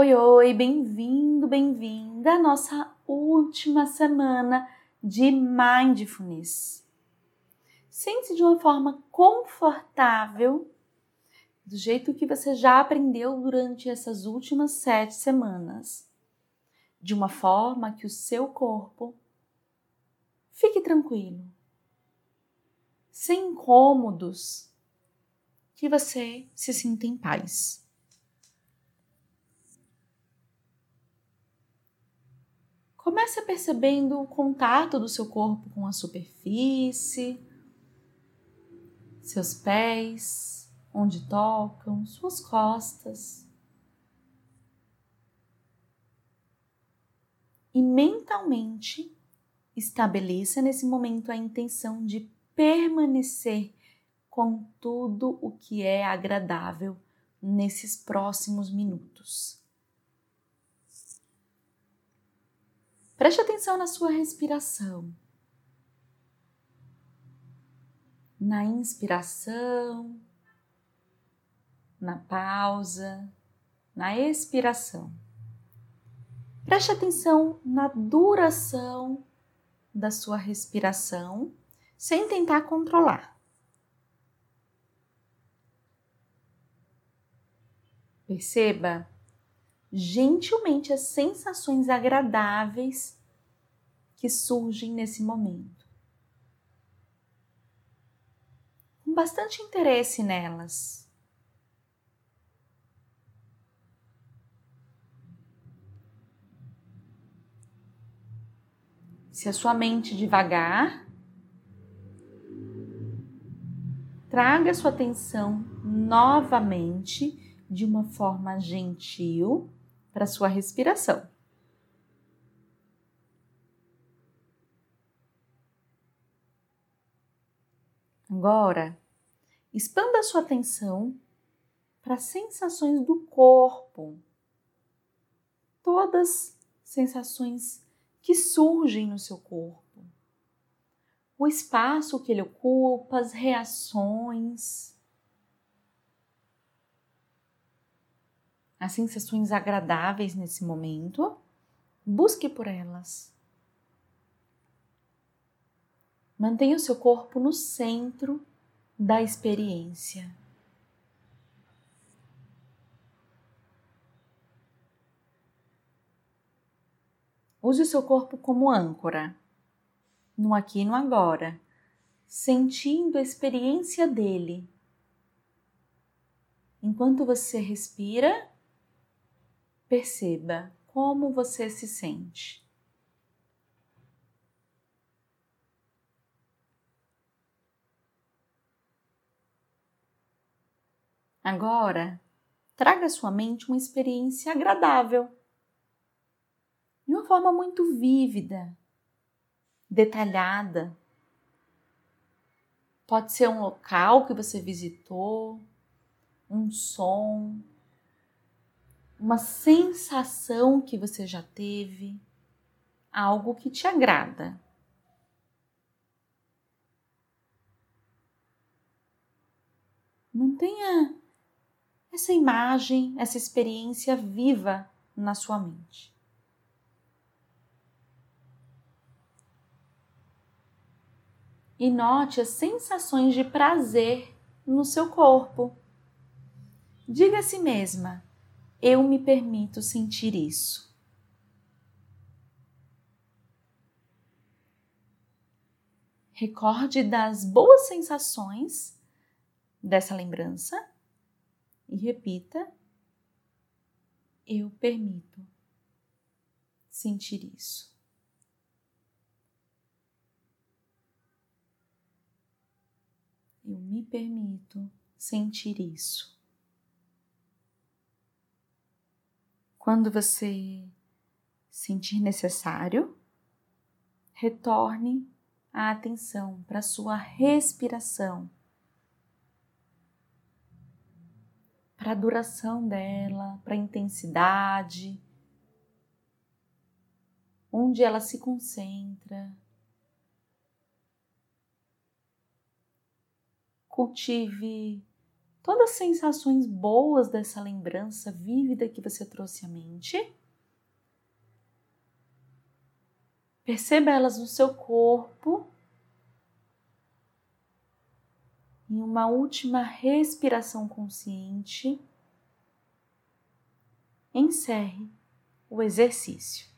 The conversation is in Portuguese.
Oi, oi, bem-vindo, bem-vinda à nossa última semana de Mindfulness. Sente-se de uma forma confortável, do jeito que você já aprendeu durante essas últimas sete semanas, de uma forma que o seu corpo fique tranquilo, sem incômodos, que você se sinta em paz. Comece percebendo o contato do seu corpo com a superfície, seus pés, onde tocam, suas costas. E mentalmente estabeleça nesse momento a intenção de permanecer com tudo o que é agradável nesses próximos minutos. Preste atenção na sua respiração. Na inspiração, na pausa, na expiração. Preste atenção na duração da sua respiração, sem tentar controlar. Perceba gentilmente as sensações agradáveis que surgem nesse momento. Com bastante interesse nelas. Se a sua mente devagar, traga sua atenção novamente de uma forma gentil para sua respiração. Agora, expanda sua atenção para as sensações do corpo. Todas sensações que surgem no seu corpo. O espaço que ele ocupa, as reações. As sensações agradáveis nesse momento, busque por elas. Mantenha o seu corpo no centro da experiência. Use o seu corpo como âncora, no aqui e no agora, sentindo a experiência dele. Enquanto você respira Perceba como você se sente. Agora, traga à sua mente uma experiência agradável, de uma forma muito vívida, detalhada. Pode ser um local que você visitou, um som, uma sensação que você já teve, algo que te agrada. Mantenha essa imagem, essa experiência viva na sua mente. E note as sensações de prazer no seu corpo. Diga a si mesma: eu me permito sentir isso. Recorde das boas sensações dessa lembrança e repita: Eu permito sentir isso. Eu me permito sentir isso. Quando você sentir necessário, retorne a atenção para sua respiração, para a duração dela, para a intensidade, onde ela se concentra. Cultive todas as sensações boas dessa lembrança vívida que você trouxe à mente. Perceba elas no seu corpo. Em uma última respiração consciente, encerre o exercício.